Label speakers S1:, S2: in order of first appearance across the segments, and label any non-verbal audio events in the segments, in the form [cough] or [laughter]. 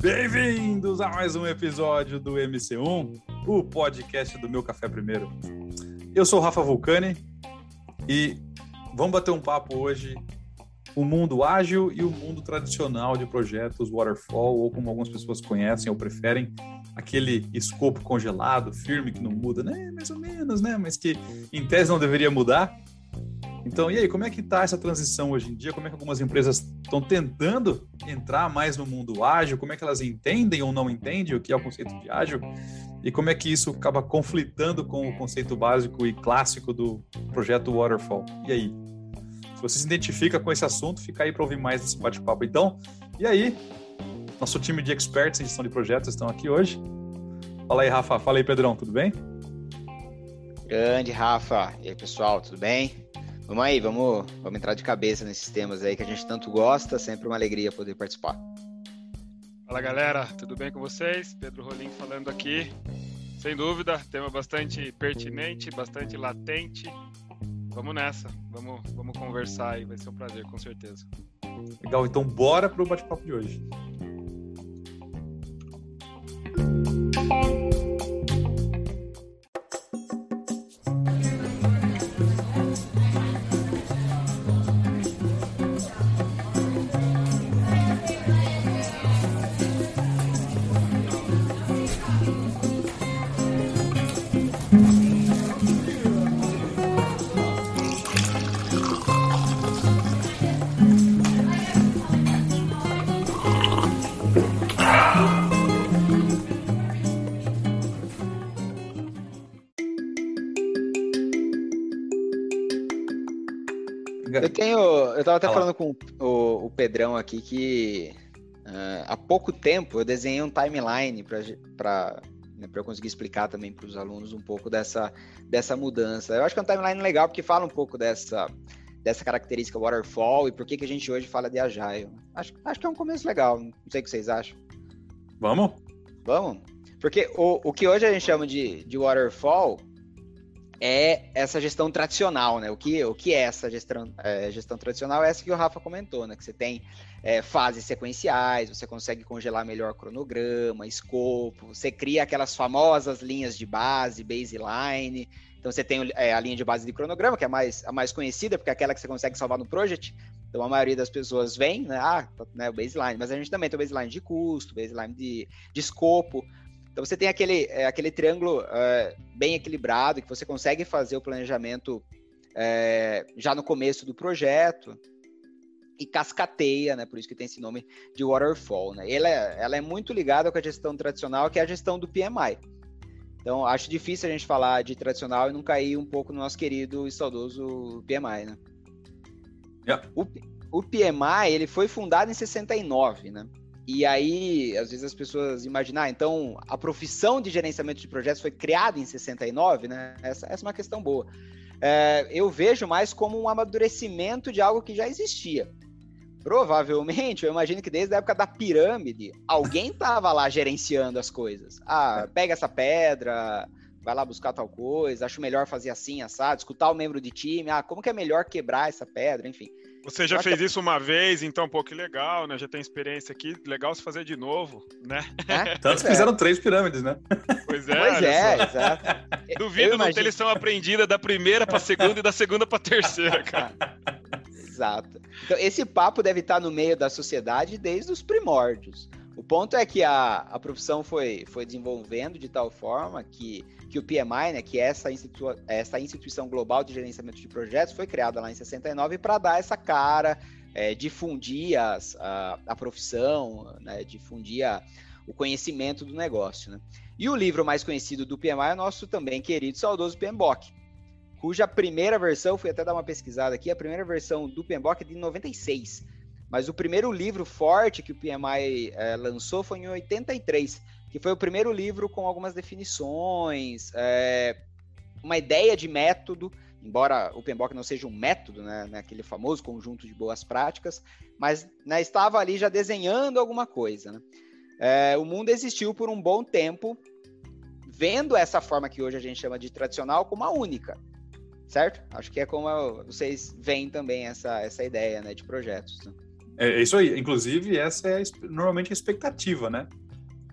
S1: Bem-vindos a mais um episódio do MC1, o podcast do Meu Café Primeiro. Eu sou o Rafa Vulcani e vamos bater um papo hoje o mundo ágil e o mundo tradicional de projetos waterfall, ou como algumas pessoas conhecem ou preferem, aquele escopo congelado, firme, que não muda, né? Mais ou menos, né? Mas que em tese não deveria mudar. Então, e aí, como é que está essa transição hoje em dia? Como é que algumas empresas estão tentando entrar mais no mundo ágil? Como é que elas entendem ou não entendem o que é o conceito de ágil? E como é que isso acaba conflitando com o conceito básico e clássico do projeto Waterfall? E aí? Se você se identifica com esse assunto, fica aí para ouvir mais desse bate-papo. Então, e aí? Nosso time de experts em gestão de projetos estão aqui hoje. Fala aí, Rafa. Fala aí, Pedrão. Tudo bem?
S2: Grande, Rafa. E aí, pessoal, tudo bem? Vamos aí, vamos, vamos entrar de cabeça nesses temas aí que a gente tanto gosta, sempre uma alegria poder participar.
S3: Fala galera, tudo bem com vocês? Pedro Rolim falando aqui. Sem dúvida, tema bastante pertinente, bastante latente. Vamos nessa, vamos, vamos conversar e vai ser um prazer, com certeza.
S1: Legal, então bora pro bate-papo de hoje.
S2: Tava até falando com o, o Pedrão aqui que uh, há pouco tempo eu desenhei um timeline para né, eu conseguir explicar também para os alunos um pouco dessa, dessa mudança. Eu acho que é um timeline legal porque fala um pouco dessa, dessa característica waterfall e por que, que a gente hoje fala de agile. Acho, acho que é um começo legal, não sei o que vocês acham.
S1: Vamos?
S2: Vamos? Porque o, o que hoje a gente chama de, de waterfall é essa gestão tradicional, né? O que, o que é essa gestão, é, gestão tradicional? É essa que o Rafa comentou, né? Que você tem é, fases sequenciais, você consegue congelar melhor cronograma, escopo, você cria aquelas famosas linhas de base, baseline. Então você tem é, a linha de base de cronograma, que é a mais, a mais conhecida, porque é aquela que você consegue salvar no project. Então a maioria das pessoas vem, né? Ah, né, o baseline, mas a gente também tem o baseline de custo, baseline de, de escopo. Então você tem aquele, é, aquele triângulo é, bem equilibrado que você consegue fazer o planejamento é, já no começo do projeto e cascateia, né? Por isso que tem esse nome de waterfall, né? Ela é, ela é muito ligada com a gestão tradicional, que é a gestão do PMI. Então acho difícil a gente falar de tradicional e não cair um pouco no nosso querido e saudoso PMI, né?
S1: Yeah.
S2: O, o PMI ele foi fundado em 69, né? E aí, às vezes as pessoas imaginam, ah, então a profissão de gerenciamento de projetos foi criada em 69, né? Essa, essa é uma questão boa. É, eu vejo mais como um amadurecimento de algo que já existia. Provavelmente, eu imagino que desde a época da pirâmide, alguém estava lá gerenciando as coisas. Ah, pega essa pedra, vai lá buscar tal coisa, acho melhor fazer assim, assado, escutar o membro de time, ah, como que é melhor quebrar essa pedra, enfim.
S3: Você já fez que... isso uma vez, então, pô, que legal, né? Já tem experiência aqui, legal se fazer de novo, né?
S1: É, [laughs] Tanto que fizeram três pirâmides, né?
S2: Pois é, pois é, exato. [laughs]
S3: Duvido não ter lição aprendida da primeira para segunda e da segunda para terceira, [laughs] cara.
S2: Exato. Então, esse papo deve estar no meio da sociedade desde os primórdios. O ponto é que a, a profissão foi, foi desenvolvendo de tal forma que que o PMI, né, que é essa, institu essa instituição global de gerenciamento de projetos, foi criada lá em 69 para dar essa cara, é, difundir as, a, a profissão, né, difundir a, o conhecimento do negócio. Né? E o livro mais conhecido do PMI é o nosso também querido saudoso PMBOK, cuja primeira versão, fui até dar uma pesquisada aqui, a primeira versão do PMBOK é de 96. Mas o primeiro livro forte que o PMI é, lançou foi em 83 que foi o primeiro livro com algumas definições, é, uma ideia de método, embora o PMBOK não seja um método, né, né, aquele famoso conjunto de boas práticas, mas né, estava ali já desenhando alguma coisa. Né? É, o mundo existiu por um bom tempo, vendo essa forma que hoje a gente chama de tradicional como a única. certo? Acho que é como vocês veem também essa, essa ideia né, de projetos. Né?
S1: É, é isso aí. Inclusive, essa é normalmente a expectativa, né?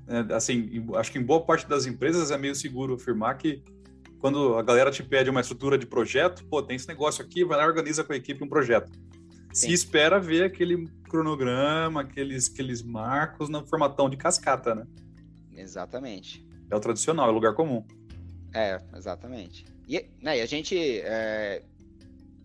S1: É, assim, acho que em boa parte das empresas é meio seguro afirmar que quando a galera te pede uma estrutura de projeto, pô, tem esse negócio aqui, vai lá e organiza com a equipe um projeto. Sim. Se espera ver aquele cronograma, aqueles, aqueles marcos no formatão de cascata, né?
S2: Exatamente.
S1: É o tradicional, é o lugar comum.
S2: É, exatamente. E, né, e a gente é,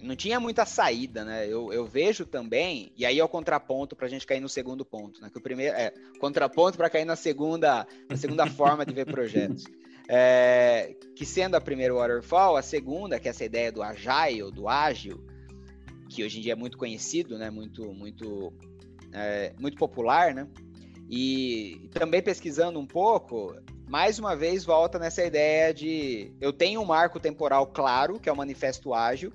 S2: não tinha muita saída, né? Eu, eu vejo também, e aí é o contraponto para a gente cair no segundo ponto, né? Que o primeiro é contraponto para cair na segunda, na segunda [laughs] forma de ver projetos. É, que sendo a primeira waterfall, a segunda, que é essa ideia do agile, do ágil, que hoje em dia é muito conhecido, né? Muito, muito, é, muito popular, né? E também pesquisando um pouco, mais uma vez volta nessa ideia de eu tenho um marco temporal claro, que é o manifesto ágil,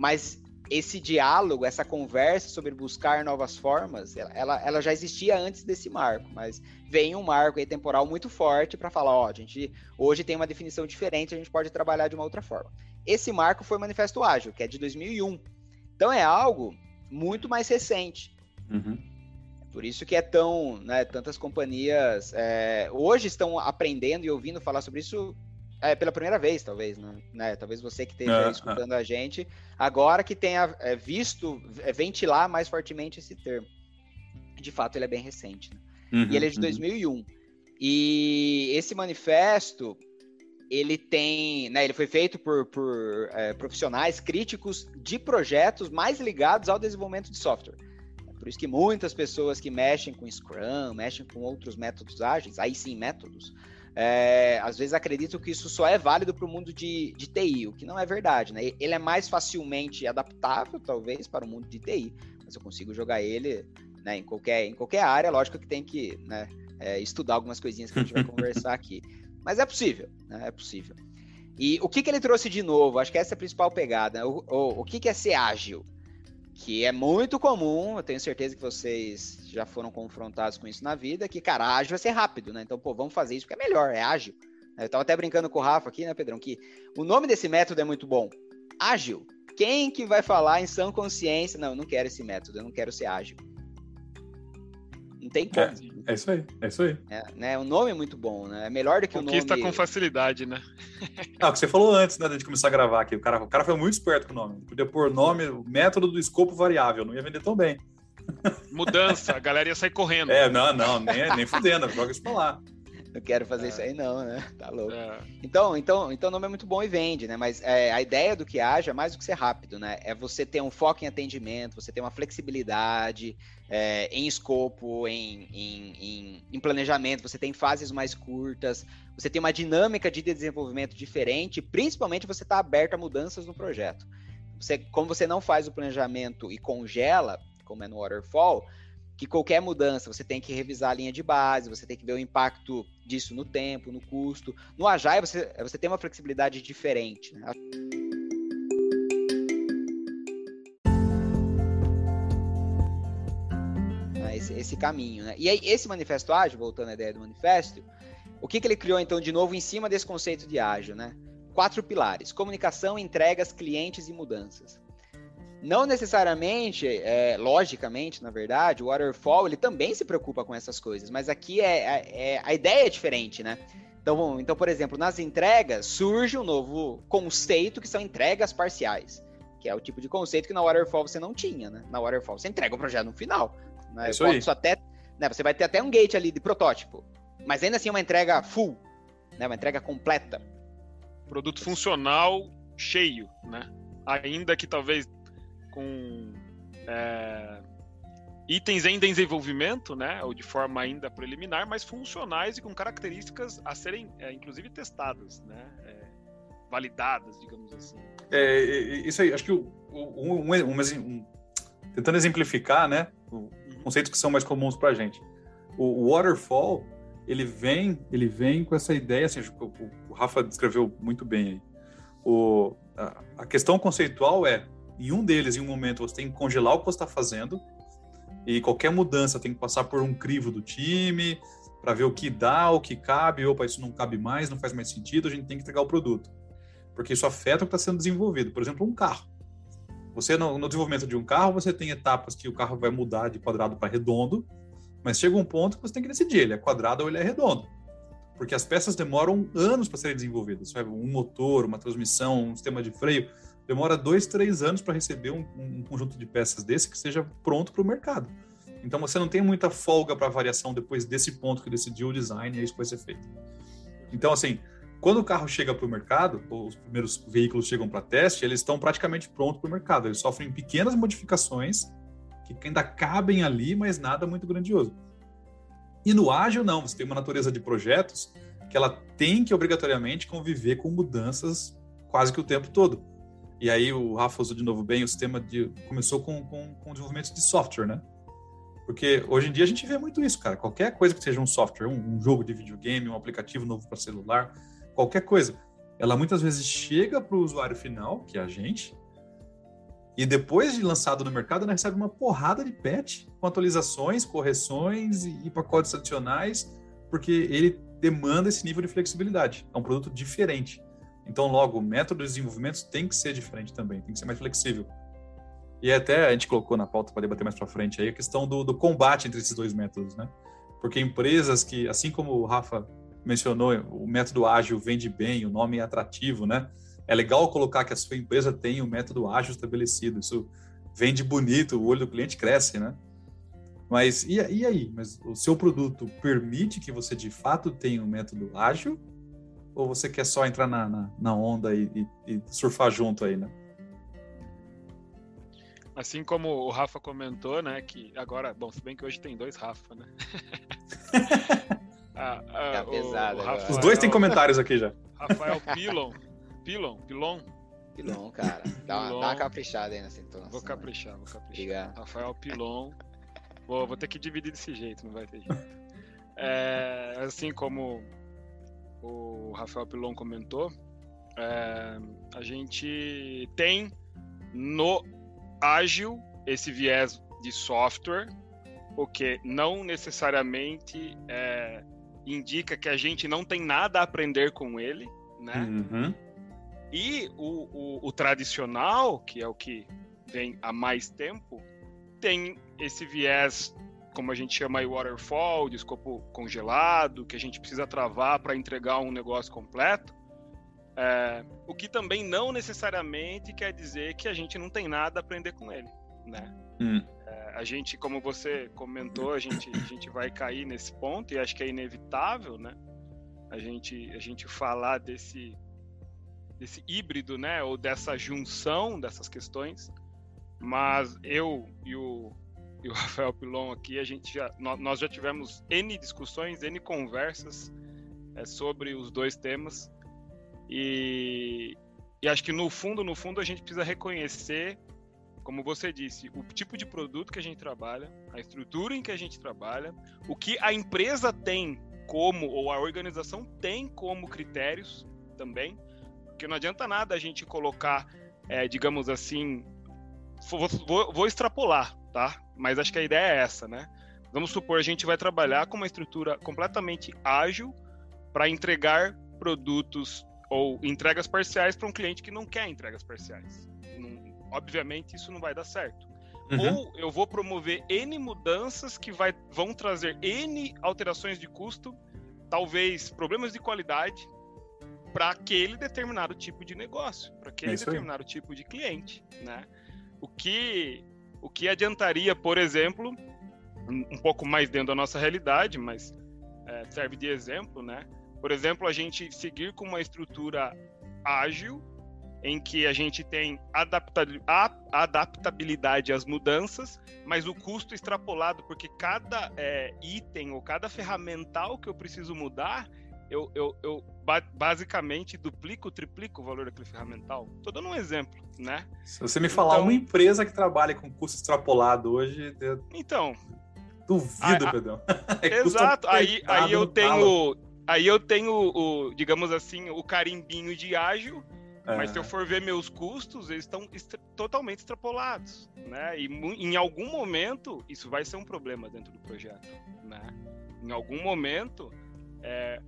S2: mas esse diálogo, essa conversa sobre buscar novas formas, ela, ela já existia antes desse marco, mas vem um marco aí temporal muito forte para falar, ó, a gente hoje tem uma definição diferente, a gente pode trabalhar de uma outra forma. Esse marco foi o Manifesto Ágil, que é de 2001. Então é algo muito mais recente. Uhum. Por isso que é tão, né, tantas companhias é, hoje estão aprendendo e ouvindo falar sobre isso é, pela primeira vez, talvez, né? Talvez você que esteja é, escutando é. a gente, agora que tenha é, visto é, ventilar mais fortemente esse termo. De fato, ele é bem recente. Né? Uhum, e ele é de uhum. 2001. E esse manifesto, ele tem, né, ele foi feito por, por é, profissionais críticos de projetos mais ligados ao desenvolvimento de software. Por isso que muitas pessoas que mexem com Scrum, mexem com outros métodos ágeis, aí sim métodos, é, às vezes acreditam que isso só é válido para o mundo de, de TI, o que não é verdade, né? Ele é mais facilmente adaptável, talvez, para o mundo de TI, mas eu consigo jogar ele né, em, qualquer, em qualquer área, lógico que tem que né, é, estudar algumas coisinhas que a gente vai [laughs] conversar aqui. Mas é possível, né? É possível. E o que, que ele trouxe de novo? Acho que essa é a principal pegada. O, o, o que, que é ser ágil? Que é muito comum, eu tenho certeza que vocês já foram confrontados com isso na vida, que, cara, ágil vai ser rápido, né? Então, pô, vamos fazer isso porque é melhor, é ágil. Eu tava até brincando com o Rafa aqui, né, Pedrão, que o nome desse método é muito bom. Ágil. Quem que vai falar em sã consciência? Não, eu não quero esse método, eu não quero ser ágil. Não tem como.
S1: É, é isso aí, é isso aí.
S2: É, né, o nome é muito bom, né? É melhor do que
S3: Conquista
S2: o
S3: nome... com facilidade, né?
S1: ah, o que você falou antes, né, de começar a gravar aqui. O cara, o cara foi muito esperto com o nome. Podia pôr nome, método do escopo variável, não ia vender tão bem.
S3: Mudança, a galera ia sair correndo.
S1: É, não, não, nem, nem fudendo, joga isso pra lá.
S2: Não quero fazer é. isso aí não, né? Tá louco. É. Então, então, então o nome é muito bom e vende, né? Mas é, a ideia do que haja é mais do que ser rápido, né? É você ter um foco em atendimento, você ter uma flexibilidade é, em escopo, em, em, em, em, planejamento, você tem fases mais curtas, você tem uma dinâmica de desenvolvimento diferente, principalmente você está aberto a mudanças no projeto. Você, como você não faz o planejamento e congela, como é no Waterfall, que qualquer mudança você tem que revisar a linha de base, você tem que ver o impacto disso no tempo, no custo. No Agile você, você tem uma flexibilidade diferente. Né? Esse, esse, caminho, né? E aí, esse manifesto ágil, voltando à ideia do manifesto, o que, que ele criou então de novo em cima desse conceito de ágil, né? Quatro pilares: comunicação, entregas, clientes e mudanças. Não necessariamente, é, logicamente, na verdade, o Waterfall ele também se preocupa com essas coisas, mas aqui é, é, é a ideia é diferente, né? Então, então, por exemplo, nas entregas surge um novo conceito que são entregas parciais, que é o tipo de conceito que na Waterfall você não tinha, né? Na Waterfall você entrega o projeto no final. Né? Isso aí. Até, né, você vai ter até um gate ali de protótipo, mas ainda assim é uma entrega full, né? Uma entrega completa.
S3: Produto funcional cheio, né? Ainda que talvez com é, itens ainda em desenvolvimento, né, ou de forma ainda preliminar, mas funcionais e com características a serem, é, inclusive, testadas, né, é, validadas, digamos assim.
S1: É, isso aí, acho que um, um, um, tentando exemplificar, né, uhum. conceitos que são mais comuns para a gente. O waterfall, ele vem, ele vem com essa ideia, assim, o, o Rafa descreveu muito bem aí. O, a, a questão conceitual é em um deles, em um momento, você tem que congelar o que você está fazendo e qualquer mudança tem que passar por um crivo do time para ver o que dá, o que cabe. Opa, isso não cabe mais, não faz mais sentido, a gente tem que entregar o produto. porque isso afeta o que está sendo desenvolvido. Por exemplo, um carro. Você, no, no, desenvolvimento de um carro, você tem etapas que o carro vai mudar de quadrado para redondo, mas chega um ponto que você tem que decidir, ele é quadrado ou ele é redondo. Porque as peças demoram anos para serem desenvolvidas. Um motor, uma transmissão, um sistema de freio, demora dois, três anos para receber um, um, conjunto de peças desse que seja pronto para o mercado. Então você não tem muita folga para variação depois desse ponto que decidiu o design e é isso que vai ser feito. Então, assim, quando o carro chega para o mercado, os primeiros veículos chegam para teste, eles estão praticamente prontos para o mercado. Eles sofrem pequenas modificações que ainda cabem ali, mas nada muito grandioso. E no ágil, não. Você tem uma natureza de projetos que ela tem que obrigatoriamente conviver com mudanças quase que o tempo todo. E aí o Rafa usou de novo bem o sistema de começou com, com, com desenvolvimento de software, né? Porque hoje em dia a gente vê muito isso, cara. Qualquer coisa que seja um software, um, um jogo de videogame, um aplicativo novo para celular, qualquer coisa, ela muitas vezes chega para o usuário final, que é a gente, e depois de lançado no mercado, ela recebe uma porrada de patch com atualizações, correções e, e pacotes adicionais, porque ele demanda esse nível de flexibilidade. É um produto diferente. Então, logo, o método de desenvolvimento tem que ser diferente também, tem que ser mais flexível. E até a gente colocou na pauta para debater mais para frente aí a questão do, do, combate entre esses dois métodos, né? Porque empresas que, assim como o Rafa mencionou, o método ágil vende bem, o nome é atrativo, né? É legal colocar que a sua empresa tem o um método ágil estabelecido, isso vende bonito, o olho do cliente cresce, né? Mas e, e aí? Mas o seu produto permite que você de fato tenha um método ágil? Ou você quer só entrar na, na, na onda e, e, e surfar junto aí, né?
S3: Assim como o Rafa comentou, né, que agora, bom, se bem que hoje tem dois Rafa, né? [laughs]
S2: ah, ah, tá pesado,
S1: Rafael, Os dois têm comentários aqui já.
S3: Rafael Pilon. Pilon? Pilon?
S2: Pilon, cara. Dá, Pilon. Uma, dá uma caprichada aí nessa entonação.
S3: Vou caprichar, vou caprichar. Rafael Pilon. Vou, vou ter que dividir desse jeito, não vai ter jeito. [laughs] É, assim como o Rafael Pilon comentou, é, a gente tem no ágil esse viés de software, o que não necessariamente é, indica que a gente não tem nada a aprender com ele, né? Uhum. E o, o, o, tradicional, que é o que vem há mais tempo, tem esse viés, como a gente chama aí, waterfall, de escopo congelado, que a gente precisa travar para entregar um negócio completo. É, o que também não necessariamente quer dizer que a gente não tem nada a aprender com ele, né? Hum. É, a gente, como você comentou, a gente, a gente vai cair nesse ponto e acho que é inevitável, né? A gente, a gente falar desse, desse híbrido, né? Ou dessa junção dessas questões. Mas eu e o, e o [laughs] Rafael Pilon aqui, a gente já, nós já tivemos N discussões, N conversas é, sobre os dois temas. E, e acho que no fundo, no fundo, a gente precisa reconhecer, como você disse, o tipo de produto que a gente trabalha, a estrutura em que a gente trabalha, o que a empresa tem como, ou a organização tem como critérios também, porque não adianta nada a gente colocar, é, digamos assim, vou, vou, vou extrapolar, tá? Mas acho que a ideia é essa, né? Vamos supor a gente vai trabalhar com uma estrutura completamente ágil para entregar produtos ou entregas parciais para um cliente que não quer entregas parciais. Não, obviamente, isso não vai dar certo. Uhum. Ou eu vou promover N mudanças que vai, vão trazer N alterações de custo, talvez problemas de qualidade, para aquele determinado tipo de negócio, para aquele é determinado tipo de cliente. Né? O, que, o que adiantaria, por exemplo, um, pouco mais dentro da nossa realidade, mas é, serve de exemplo, né? Por exemplo, a gente seguir com uma estrutura ágil, em que a gente tem adaptabilidade às mudanças, mas o custo extrapolado, porque cada é, item ou cada ferramental que eu preciso mudar, eu, eu, eu basicamente duplico, triplico o valor daquele ferramental. Estou dando um exemplo, né?
S1: Se você me falar então, uma empresa que trabalha com custo extrapolado hoje.
S3: Eu... Então.
S1: Duvido, Pedrão. [laughs]
S3: É exato. Aí, aí eu tenho Aí eu tenho, o, digamos assim, o carimbinho de ágil, é. mas se eu for ver meus custos, eles estão totalmente extrapolados, né? E em algum momento isso vai ser um problema dentro do projeto, né? Em algum momento, é,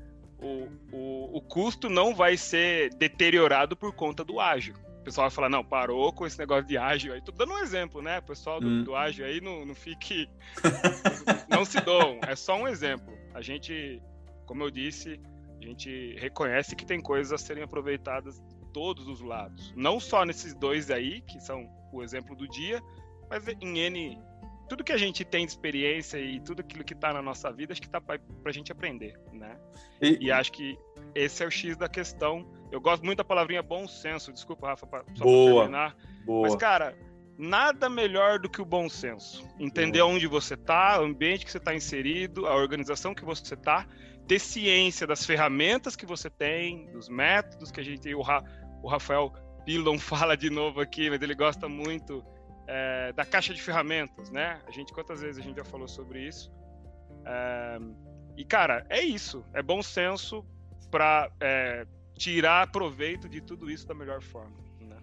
S3: o, o, o custo não vai ser deteriorado por conta do ágil. O pessoal vai falar, não, parou com esse negócio de ágil aí. Tô dando um exemplo, né? O pessoal do, hum. do ágil aí não, não fique. [laughs] não se doam. É só um exemplo. A gente, como eu disse, a gente reconhece que tem coisas a serem aproveitadas de todos os lados. Não só nesses dois aí, que são o exemplo do dia, mas em N. Tudo que a gente tem de experiência e tudo aquilo que está na nossa vida, acho que está para a gente aprender, né? E... e acho que esse é o X da questão eu gosto muito da palavrinha bom senso. Desculpa, Rafa, pra, só
S1: boa, terminar. Boa.
S3: Mas, cara, nada melhor do que o bom senso. Entender boa. onde você está, o ambiente que você está inserido, a organização que você está, ter ciência das ferramentas que você tem, dos métodos que a gente. O, Ra, o Rafael Pilon [laughs] fala de novo aqui, mas ele gosta muito é, da caixa de ferramentas, né? A gente, quantas vezes a gente já falou sobre isso? É, e, cara, é isso. É bom senso para. É, tirar proveito de tudo isso da melhor forma. Né?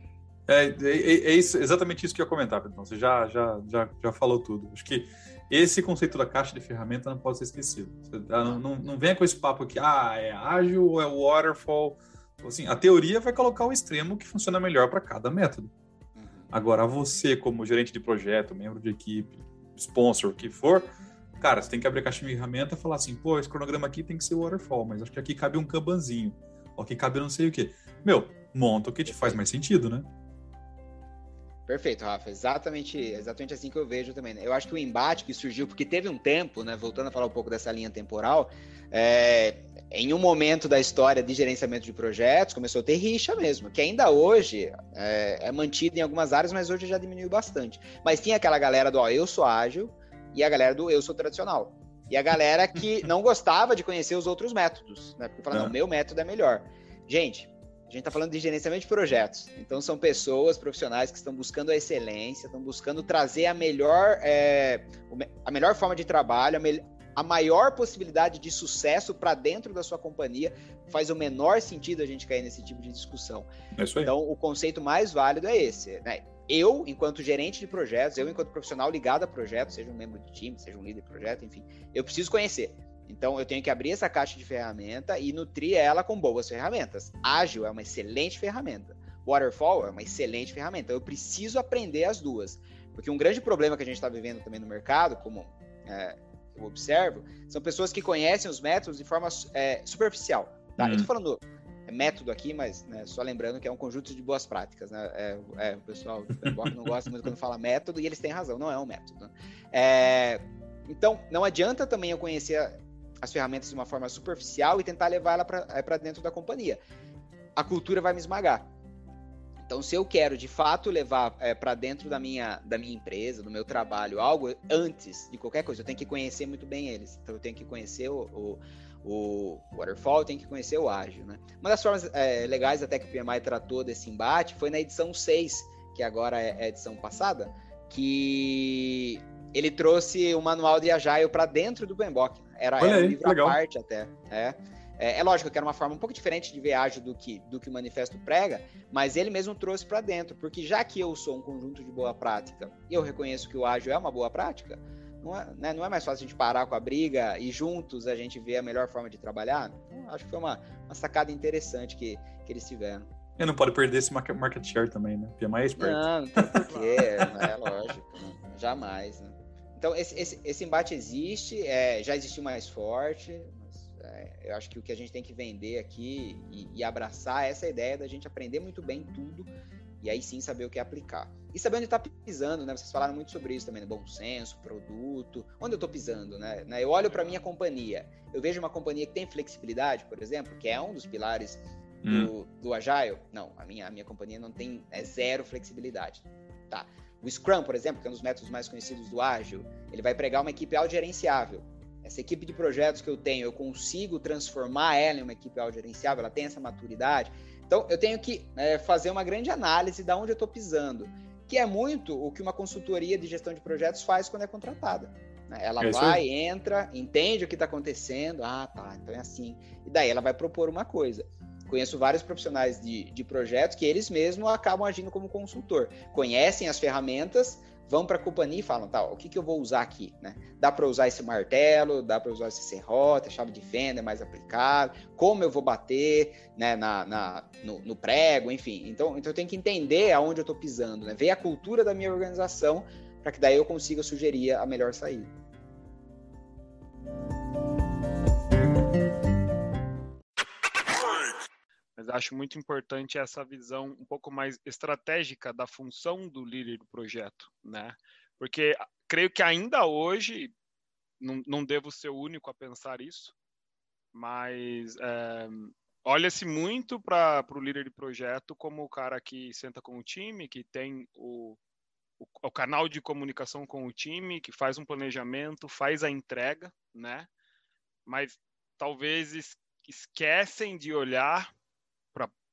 S1: É, é, é, isso, exatamente isso que eu ia comentar, Pedro. Você já, já, já, já falou tudo. Acho que esse conceito da caixa de ferramenta não pode ser esquecido. Ah, não, não, não venha com esse papo aqui, ah, é ágil ou é waterfall. Assim, a teoria vai colocar o extremo que funciona melhor para cada método. Agora, você, como gerente de projeto, membro de equipe, sponsor, o que for, cara, você tem que abrir a caixa de ferramenta e falar assim, pô, esse cronograma aqui tem que ser waterfall, mas acho que aqui cabe um Kanbanzinho ó, que cabe não sei o quê. Meu, monta o que te faz mais sentido, né?
S2: Perfeito, Rafa. Exatamente, exatamente assim que eu vejo também. Né? Eu acho que o embate que surgiu, porque teve um tempo, né? Voltando a falar um pouco dessa linha temporal, é, em um momento da história de gerenciamento de projetos, começou a ter rixa mesmo, que ainda hoje é, é mantido em algumas áreas, mas hoje já diminuiu bastante. Mas tinha aquela galera do ó, eu sou ágil e a galera do eu sou tradicional. E a galera que [laughs] não gostava de conhecer os outros métodos, né? Porque falava, não, meu método é melhor. Gente, a gente está falando de gerenciamento de projetos. Então, são pessoas profissionais que estão buscando a excelência, estão buscando trazer a melhor, é, a melhor forma de trabalho, a, me, a maior possibilidade de sucesso para dentro da sua companhia. Faz o menor sentido a gente cair nesse tipo de discussão. É então, o conceito mais válido é esse. Né? eu, enquanto gerente de projetos, eu, enquanto profissional ligado a projetos, seja um membro de time, seja um líder de projeto, enfim, eu preciso conhecer. Então, eu tenho que abrir essa caixa de ferramenta e nutrir ela com boas ferramentas. Ágil é uma excelente ferramenta. Waterfall é uma excelente ferramenta. Eu preciso aprender as duas. Porque um grande problema que a gente está vivendo também no mercado, como é, eu observo, são pessoas que conhecem os métodos de forma é, superficial. Tá? Eu estou falando é método aqui, mas né, só lembrando que é um conjunto de boas práticas. Né? É, é, o pessoal não gosta muito quando fala método, e eles têm razão, não é um método. Né? É, então, não adianta também eu conhecer as ferramentas de uma forma superficial e tentar levar ela para é, dentro da companhia. A cultura vai me esmagar. Então, se eu quero de fato levar é, para dentro da minha, da minha empresa, do meu trabalho, algo antes de qualquer coisa, eu tenho que conhecer muito bem eles. Então, eu tenho que conhecer o, o o Waterfall, tem que conhecer o ágil, né? Uma das formas é, legais até que o PMI tratou desse embate foi na edição 6, que agora é a edição passada, que ele trouxe o manual de Agile para dentro do PMBOK. Era, era aí, um livro legal. à parte até. É. É, é, lógico que era uma forma um pouco diferente de ver ágil do que, do que o manifesto prega, mas ele mesmo trouxe para dentro, porque já que eu sou um conjunto de boa prática e eu reconheço que o ágil é uma boa prática, não é, né, não é mais fácil a gente parar com a briga e juntos a gente ver a melhor forma de trabalhar? Então, acho que foi uma, uma sacada interessante que, que eles tiveram.
S1: E não pode perder esse market share também, né? Porque é mais
S2: esperto. Não, não tem porquê, [laughs] é lógico. Né? Jamais, né? Então, esse, esse, esse embate existe, é, já existiu mais forte, mas é, eu acho que o que a gente tem que vender aqui e, e abraçar é essa ideia da gente aprender muito bem tudo e aí sim saber o que aplicar. E saber onde está pisando, né? Vocês falaram muito sobre isso também, né? bom senso, produto, onde eu estou pisando, né? né? Eu olho para minha companhia, eu vejo uma companhia que tem flexibilidade, por exemplo, que é um dos pilares do, hum. do Agile. Não, a minha, a minha companhia não tem é zero flexibilidade, tá? O Scrum, por exemplo, que é um dos métodos mais conhecidos do Ágil, ele vai pregar uma equipe autogerenciável. Essa equipe de projetos que eu tenho, eu consigo transformar ela em uma equipe autogerenciável, ela tem essa maturidade. Então, eu tenho que é, fazer uma grande análise de onde eu estou pisando, que é muito o que uma consultoria de gestão de projetos faz quando é contratada. Né? Ela é vai, entra, entende o que está acontecendo, ah, tá, então é assim. E daí ela vai propor uma coisa. Conheço vários profissionais de, de projetos que eles mesmos acabam agindo como consultor. Conhecem as ferramentas, vão para a companhia e falam, tá, o que, que eu vou usar aqui, né? Dá para usar esse martelo, dá para usar esse serrote, chave de fenda é mais aplicável, como eu vou bater, né, na, na no, no, prego, enfim. Então, então eu tenho que entender aonde eu estou pisando, né? Ver a cultura da minha organização para que daí eu consiga sugerir a melhor saída.
S3: Mas acho muito importante essa visão um pouco mais estratégica da função do líder do projeto, né? Porque creio que ainda hoje, não, não devo ser o único a pensar isso, mas é, olha-se muito para o líder de projeto como o cara que senta com o time, que tem o, o, o, canal de comunicação com o time, que faz um planejamento, faz a entrega, né? Mas talvez esquecem de olhar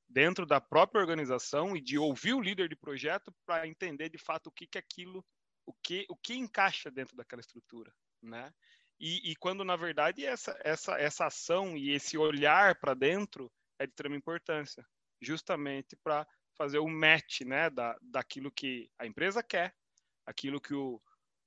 S3: dentro da própria organização e de ouvir o líder de projeto para entender de fato o que que aquilo, o que o que encaixa dentro daquela estrutura, né? E, e quando na verdade essa essa essa ação e esse olhar para dentro é de extrema importância, justamente para fazer o match, né, da, daquilo que a empresa quer, aquilo que o,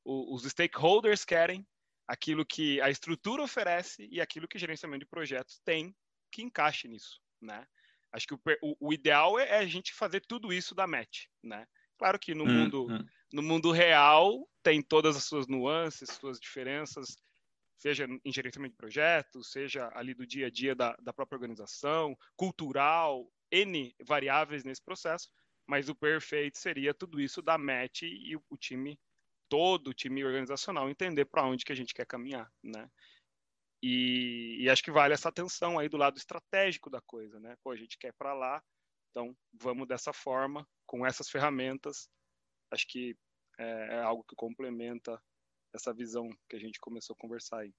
S3: o, os stakeholders querem, aquilo que a estrutura oferece e aquilo que gerenciamento de projetos tem que encaixe nisso, né? Acho que o, o, ideal é, é, a gente fazer tudo isso da match, né? Claro que no, hum, mundo, hum. no mundo real tem todas as suas nuances, suas diferenças, seja em gerenciamento de projetos, seja ali do dia a dia da, da própria organização, cultural, N variáveis nesse processo, mas o perfeito seria tudo isso da match e o, o time, todo o time organizacional entender para onde que a gente quer caminhar, né? E, e, acho que vale essa atenção aí do lado estratégico da coisa, né? Pô, a gente quer para lá, então vamos dessa forma, com essas ferramentas. Acho que é, é, algo que complementa essa visão que a gente começou a conversar aí.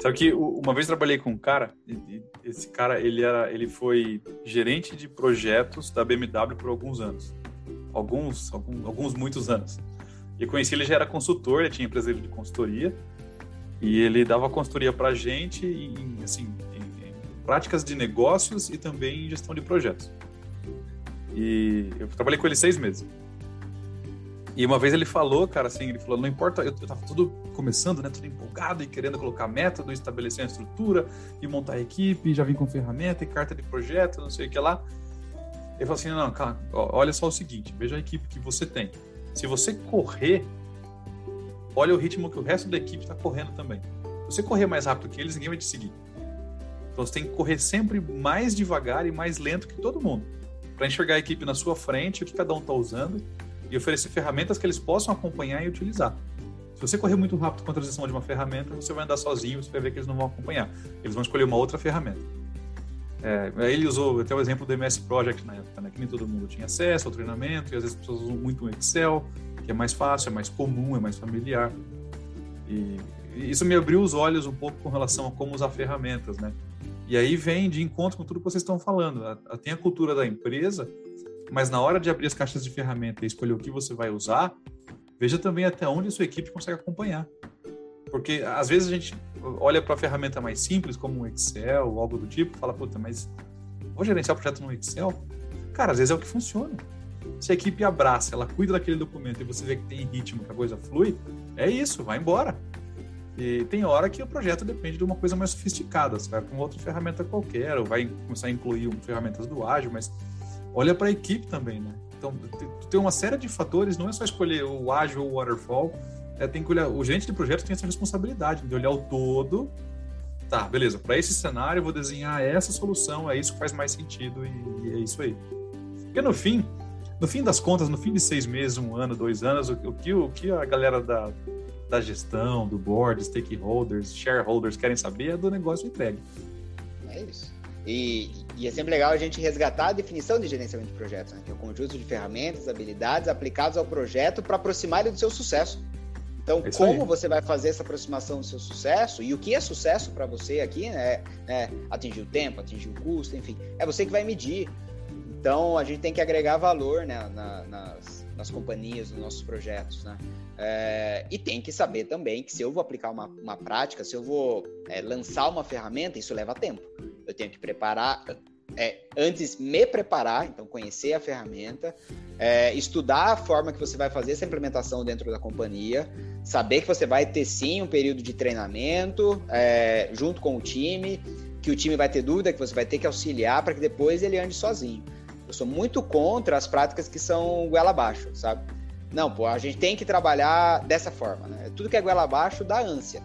S1: Sabe que uma vez trabalhei com um cara, e esse cara ele era, ele foi gerente de projetos da BMW por alguns anos, alguns, alguns, alguns muitos anos. E conheci ele já era consultor, ele tinha empresa de consultoria e ele dava consultoria para gente em, assim, em, em práticas de negócios e também em gestão de projetos. E eu trabalhei com ele seis meses. E uma vez ele falou, cara, assim, ele falou, não importa, eu, tava tudo começando, né, tudo empolgado e querendo colocar método, estabelecer a estrutura e montar a equipe, já vim com ferramenta e carta de projeto, não sei o que lá. Ele falou assim, não, cara, olha só o seguinte, veja a equipe que você tem. Se você correr, olha o ritmo que o resto da equipe está correndo também. Se você correr mais rápido que eles, ninguém vai te seguir. Então você tem que correr sempre mais devagar e mais lento que todo mundo, para enxergar a equipe na sua frente, o que cada um está usando e oferecer ferramentas que eles possam acompanhar e utilizar. Se você correr muito rápido com a transição de uma ferramenta, você vai andar sozinho, você vai ver que eles não vão acompanhar. Eles vão escolher uma outra ferramenta. É, ele usou até o exemplo do MS Project na época, né? que nem todo mundo tinha acesso ao treinamento, e às vezes as pessoas usam muito o Excel, que é mais fácil, é mais comum, é mais familiar. E, isso me abriu os olhos um pouco com relação a como usar ferramentas, né? E aí vem de encontro com tudo que vocês estão falando. Tem a cultura da empresa, mas na hora de abrir as caixas de ferramenta e escolher o que você vai usar, veja também até onde a sua equipe consegue acompanhar. Porque às vezes a gente olha para a ferramenta mais simples, como o Excel ou algo do tipo, fala, puta, mas vou gerenciar o projeto no Excel? Cara, às vezes é o que funciona. Se a equipe abraça, ela cuida daquele documento e você vê que tem ritmo, que a coisa flui, é isso, vai embora. E tem hora que o projeto depende de uma coisa mais sofisticada, você vai uma outra ferramenta qualquer, ou vai começar a incluir ferramentas do ágil, mas olha para a equipe também, né? Então, tem uma série de fatores, não é só escolher o ágil ou o waterfall, é, tem que olhar, o gerente de projeto tem essa responsabilidade de olhar o todo. Tá, beleza, para esse cenário eu vou desenhar essa solução, é isso que faz mais sentido e, e, é isso aí. Porque no fim, no fim das contas, no fim de seis meses, um ano, dois anos, o, o que, o que a galera da, da gestão, do board, stakeholders, shareholders querem saber é do negócio entregue.
S2: É isso. E, e, é sempre legal a gente resgatar a definição de gerenciamento de projetos, né? que é o conjunto de ferramentas, habilidades aplicadas ao projeto para aproximar ele do seu sucesso. Então, é como aí. você vai fazer essa aproximação do seu sucesso e o que é sucesso para você aqui, né? É atingir o tempo, atingir o custo, enfim, é você que vai medir. Então, a gente tem que agregar valor né, na, nas, nas companhias, nos nossos projetos, né? É, e tem que saber também que se eu vou aplicar uma, uma prática, se eu vou é, lançar uma ferramenta, isso leva tempo. Eu tenho que preparar é antes me preparar, então conhecer a ferramenta, é, estudar a forma que você vai fazer essa implementação dentro da companhia, saber que você vai ter sim um período de treinamento é, junto com o time, que o time vai ter dúvida, que você vai ter que auxiliar para que depois ele ande sozinho. Eu sou muito contra as práticas que são goela abaixo, sabe? Não, pô, a gente tem que trabalhar dessa forma, né? Tudo que é goela abaixo dá ânsia.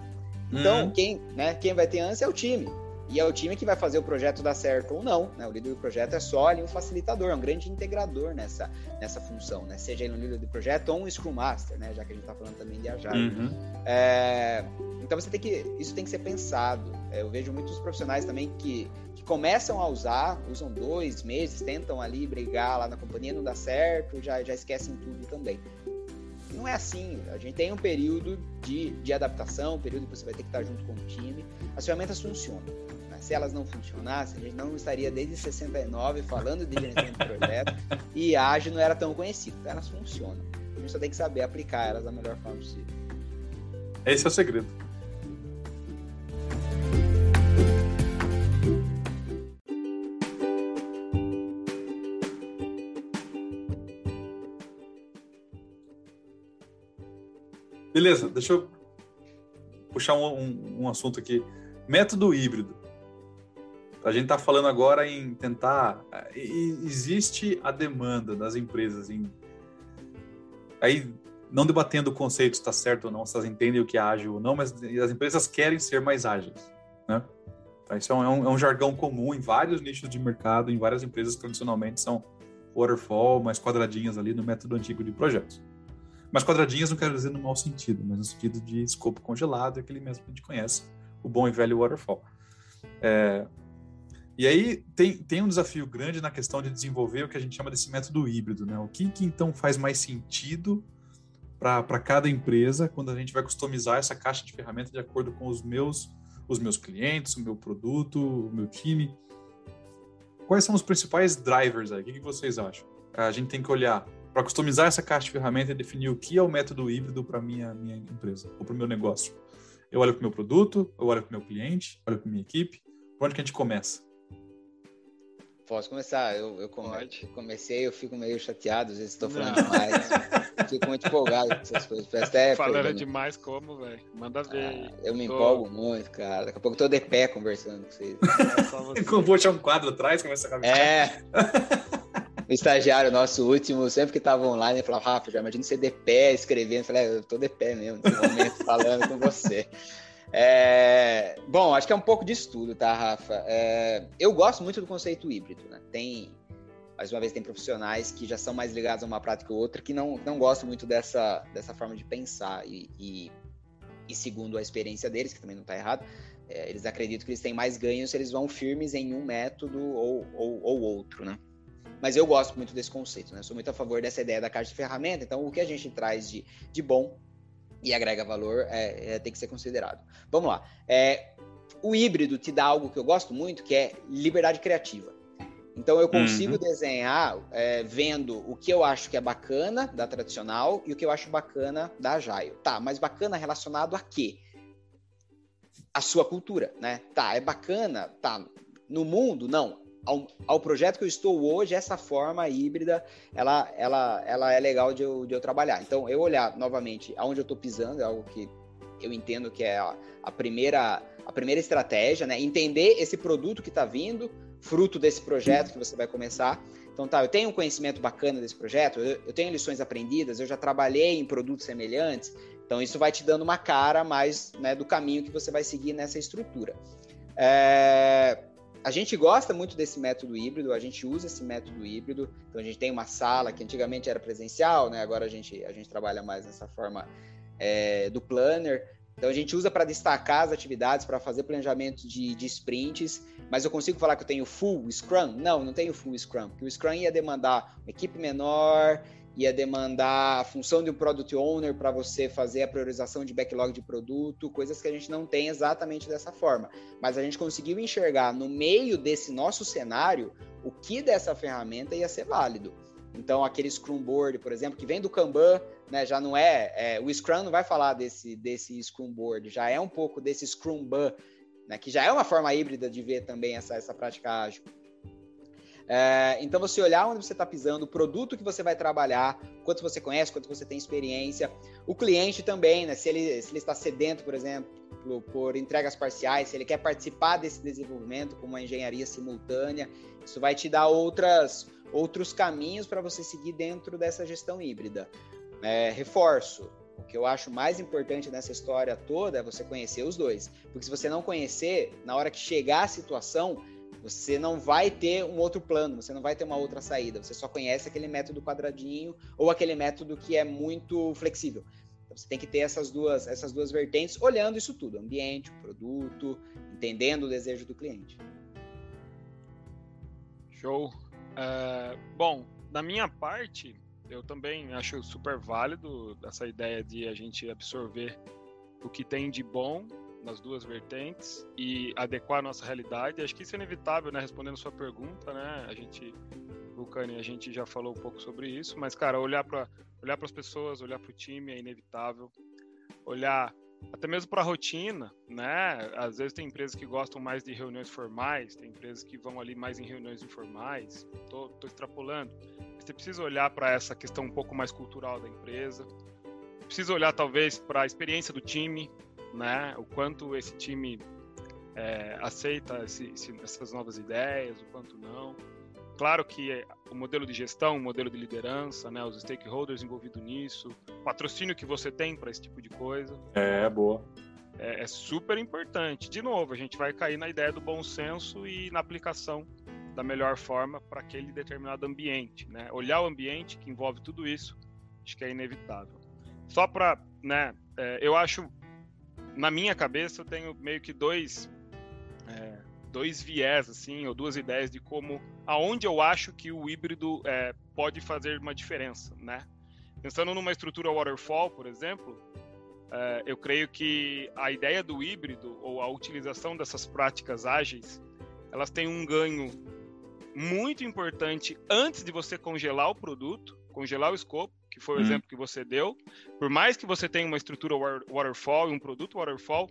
S2: Então, uhum. quem, né, quem vai ter ânsia é o time. E é o time que vai fazer o projeto dar certo ou não. Né? O líder do projeto é só ali um facilitador, é um grande integrador nessa, nessa função, né? Seja ele um líder do projeto ou um Scrum Master, né? Já que a gente está falando também de Agile. Uhum. É, então você tem que. Isso tem que ser pensado. É, eu vejo muitos profissionais também que, que começam a usar, usam dois meses, tentam ali brigar lá na companhia, não dá certo, já, já esquecem tudo também. Não é assim. A gente tem um período de, de adaptação, um período que você vai ter que estar junto com o time. As ferramentas funcionam. Se elas não funcionassem, a gente não estaria desde 69 falando de gerenciamento de projeto e ágil não era tão conhecido. Então, elas funcionam. A gente só tem que saber aplicar elas da melhor forma possível.
S1: Esse é o segredo. Beleza, deixa eu puxar um, um, um assunto aqui. Método híbrido. A gente está falando agora em tentar. Existe a demanda das empresas em. Aí, não debatendo o conceito está certo ou não, se elas entendem o que é ágil ou não, mas as empresas querem ser mais ágeis. Né? Então, isso é um, é um jargão comum em vários nichos de mercado, em várias empresas que tradicionalmente são waterfall, mais quadradinhas ali no método antigo de projetos. Mas quadradinhas não quero dizer no mau sentido, mas no sentido de escopo congelado, aquele mesmo que a gente conhece, o bom e velho waterfall. É, e aí tem, tem um desafio grande na questão de desenvolver o que a gente chama desse método híbrido, né? O que, que então faz mais sentido para cada empresa quando a gente vai customizar essa caixa de ferramentas de acordo com os meus, os meus clientes, o meu produto, o meu time? Quais são os principais drivers aí? O que, que vocês acham? A gente tem que olhar para customizar essa caixa de ferramentas e definir o que é o método híbrido para minha minha empresa ou para o meu negócio. Eu olho para o meu produto, eu olho para o meu cliente, olho para minha equipe. Por onde que a gente começa?
S2: Posso começar? Eu, eu, come... comecei, eu fico meio chateado, às vezes estou falando Não. demais. fico muito empolgado com essas coisas.
S3: Até Falando demais como, velho? Manda ver
S2: ah, Eu me tô... empolgo muito, cara. Daqui a pouco eu tô de pé conversando com vocês.
S1: É Vou achar um quadro atrás, começa a caminhar.
S2: É. o estagiário nosso último, sempre que tava online, ele falava, Rafa, já imagina você de pé escrevendo. Eu falei, é, eu tô de pé mesmo, nesse momento, falando com você. É... Bom, acho que é um pouco disso tudo, tá, Rafa? É... Eu gosto muito do conceito híbrido, né? Tem, mais uma vez, tem profissionais que já são mais ligados a uma prática ou outra que não, não gostam muito dessa, dessa forma de pensar. E, e, e segundo a experiência deles, que também não está errado, é, eles acreditam que eles têm mais ganhos se eles vão firmes em um método ou, ou, ou outro, né? Mas eu gosto muito desse conceito, né? Sou muito a favor dessa ideia da caixa de ferramenta. Então, o que a gente traz de, de bom e agrega valor é, é, tem que ser considerado. Vamos lá. É, o híbrido te dá algo que eu gosto muito, que é liberdade criativa. Então eu consigo uhum. desenhar é, vendo o que eu acho que é bacana da tradicional e o que eu acho bacana da Agile. Tá, mas bacana relacionado a quê? A sua cultura, né? Tá, é bacana, tá. No mundo, não ao, ao, projeto que eu estou hoje, essa forma híbrida, ela, ela, ela é legal de eu, de eu trabalhar. Então, eu olhar novamente aonde eu estou pisando, é algo que eu entendo que é a, a, primeira, a primeira estratégia, né? Entender esse produto que está vindo, fruto desse projeto que você vai começar. Então, tá, eu tenho um conhecimento bacana desse projeto, eu, eu tenho lições aprendidas, eu já trabalhei em produtos semelhantes, então isso vai te dando uma cara mais né, do caminho que você vai seguir nessa estrutura. É a gente gosta muito desse método híbrido, a gente usa esse método híbrido. Então a gente tem uma sala que antigamente era presencial, né? Agora a gente, a gente trabalha mais nessa forma é, do planner. Então a gente usa para destacar as atividades, para fazer planejamento de, de, sprints, mas eu consigo falar que eu tenho full Scrum? Não, não tenho full Scrum, porque o Scrum ia demandar uma equipe menor, ia demandar a função de um product owner para você fazer a priorização de backlog de produto, coisas que a gente não tem exatamente dessa forma. Mas a gente conseguiu enxergar no meio desse nosso cenário o que dessa ferramenta ia ser válido. Então, aquele Scrum Board, por exemplo, que vem do Kanban, né, já não é, é, O Scrum não vai falar desse, desse Scrum Board, já é um pouco desse Scrum Ban, né, que já é uma forma híbrida de ver também essa, essa prática ágil. É, então, você olhar onde você está pisando, o produto que você vai trabalhar, quanto você conhece, quanto você tem experiência, o cliente também, né? Se ele, se ele está sedento, por exemplo, por, entregas parciais, se ele quer participar desse desenvolvimento com uma engenharia simultânea, isso vai te dar outras, outros caminhos para você seguir dentro dessa gestão híbrida. É, reforço, o que eu acho mais importante nessa história toda é você conhecer os dois. Porque se você não conhecer, na hora que chegar a situação, você não vai ter um outro plano, você não vai ter uma outra saída. Você só conhece aquele método quadradinho ou aquele método que é muito flexível. Então você tem que ter essas duas, essas duas vertentes, olhando isso tudo: ambiente, produto, entendendo o desejo do cliente.
S3: Show. Uh, bom, da minha parte, eu também acho super válido essa ideia de a gente absorver o que tem de bom nas duas vertentes e adequar a nossa realidade. Acho que isso é inevitável, né? Respondendo sua pergunta, né? A gente, Vulcani, a gente já falou um pouco sobre isso, mas, cara, olhar para olhar as pessoas, olhar para o time é inevitável. Olhar até mesmo para a rotina, né? Às vezes tem empresas que gostam mais de reuniões formais, tem empresas que vão ali mais em reuniões informais. Tô, tô extrapolando. Você precisa olhar para essa questão um pouco mais cultural da empresa. Precisa olhar talvez para a experiência do time, né? O quanto esse time é, aceita esse, esse, essas novas ideias, o quanto não. Claro que o modelo de gestão, o modelo de liderança, né, os stakeholders envolvidos nisso, o patrocínio que você tem para esse tipo de coisa.
S1: É, boa.
S3: É, é, super importante. De novo, a gente vai cair na ideia do bom senso e na aplicação da melhor forma para aquele determinado ambiente. Né? Olhar o ambiente que envolve tudo isso, acho que é inevitável. Só para, né, é, eu acho, na minha cabeça, eu tenho meio que dois é, dois viés, assim, ou duas ideias de como, aonde eu acho que o híbrido é, pode fazer uma diferença, né? Pensando numa estrutura waterfall, por exemplo, é, eu creio que a ideia do híbrido ou a utilização dessas práticas ágeis, elas têm um ganho muito importante antes de você congelar o produto, congelar o escopo, que foi o hum. exemplo que você deu. Por mais que você tenha uma estrutura waterfall e um produto waterfall,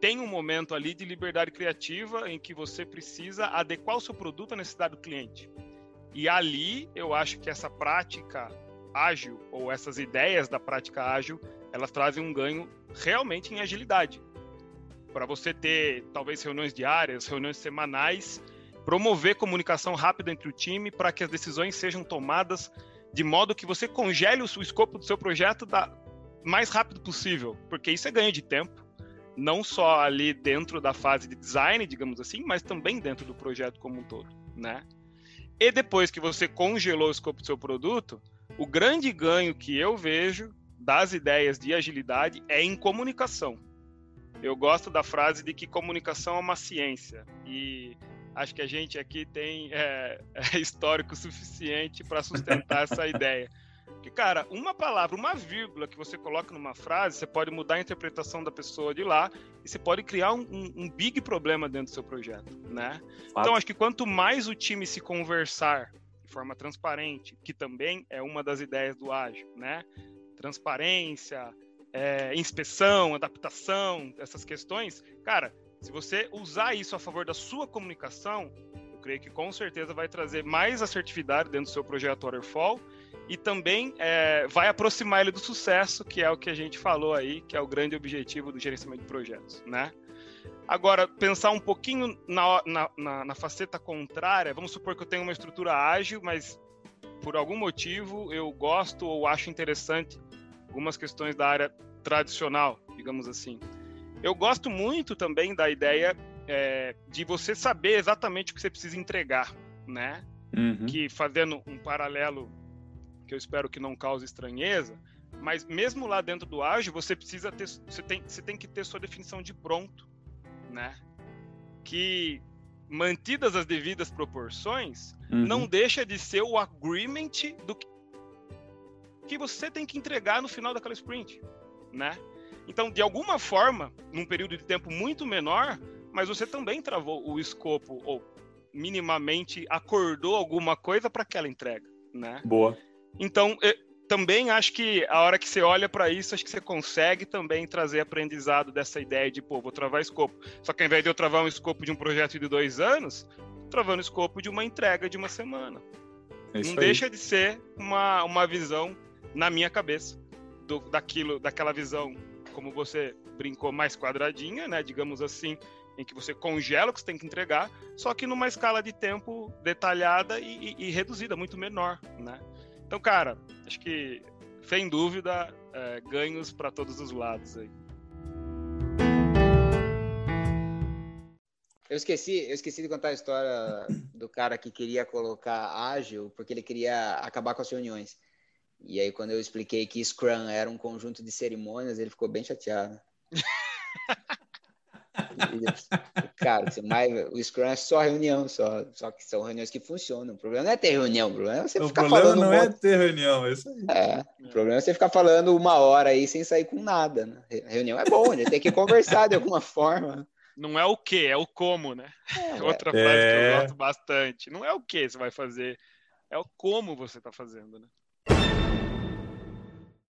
S3: tem um momento ali de liberdade criativa em que você precisa adequar o seu produto à necessidade do cliente. E ali eu acho que essa prática ágil ou essas ideias da prática ágil, elas trazem um ganho realmente em agilidade. Para você ter talvez reuniões diárias, reuniões semanais, promover comunicação rápida entre o time para que as decisões sejam tomadas de modo que você congele o escopo do seu projeto da mais rápido possível, porque isso é ganho de tempo não só ali dentro da fase de design, digamos assim, mas também dentro do projeto como um todo, né? E depois que você congelou o escopo do seu produto, o grande ganho que eu vejo das ideias de agilidade é em comunicação. Eu gosto da frase de que comunicação é uma ciência e acho que a gente aqui tem é, é histórico suficiente para sustentar essa [laughs] ideia. Porque, cara, uma palavra, uma vírgula que você coloca numa frase, você pode mudar a interpretação da pessoa de lá e você pode criar um, um, um big problema dentro do seu projeto, né? Então, acho que quanto mais o time se conversar de forma transparente, que também é uma das ideias do ágil, né? Transparência, é, inspeção, adaptação, essas questões, cara, se você usar isso a favor da sua comunicação, eu creio que com certeza vai trazer mais assertividade dentro do seu projeto Waterfall e também é, vai aproximar ele do sucesso, que é o que a gente falou aí, que é o grande objetivo do gerenciamento de projetos, né? Agora, pensar um pouquinho na, na, na, na faceta contrária, vamos supor que eu tenho uma estrutura ágil, mas por algum motivo eu gosto ou acho interessante algumas questões da área tradicional, digamos assim. Eu gosto muito também da ideia é, de você saber exatamente o que você precisa entregar, né? Uhum. Que fazendo um paralelo que eu espero que não cause estranheza, mas mesmo lá dentro do ágil, você precisa ter, você tem, você tem que ter sua definição de pronto, né? Que mantidas as devidas proporções, uhum. não deixa de ser o agreement do que, que você tem que entregar no final daquela sprint, né? Então, de alguma forma, num período de tempo muito menor, mas você também travou o escopo ou minimamente acordou alguma coisa para aquela entrega, né?
S1: Boa.
S3: Então, também acho que a hora que você olha para isso, acho que você consegue também trazer aprendizado dessa ideia de, pô, vou travar escopo. Só que ao invés de eu travar um escopo de um projeto de dois anos, travando o escopo de uma entrega de uma semana.
S1: É
S3: Não
S1: aí.
S3: deixa de ser uma, uma visão na minha cabeça do, daquilo, daquela visão, como você brincou, mais quadradinha, né? Digamos assim, em que você congela o que você tem que entregar, só que numa escala de tempo detalhada e, e, e reduzida, muito menor, né? Então, cara, acho que sem dúvida é, ganhos para todos os lados aí.
S2: Eu esqueci, eu esqueci de contar a história do cara que queria colocar ágil porque ele queria acabar com as reuniões. E aí, quando eu expliquei que Scrum era um conjunto de cerimônias, ele ficou bem chateado. [laughs] Cara, mais, o Scrum é só reunião, só, só que são reuniões que funcionam. O problema não é ter reunião, o problema é você
S1: O
S2: ficar
S1: problema
S2: falando.
S1: não
S2: um
S1: é ter reunião, é isso aí.
S2: É, o problema é você ficar falando uma hora aí sem sair com nada. Né? Re- Reunião é bom, a gente tem que conversar de alguma forma.
S3: Não é o que, é o como, né?
S2: É,
S3: Outra frase que
S1: É.
S3: eu gosto bastante. Não é o que você vai fazer, é o como você está fazendo, né?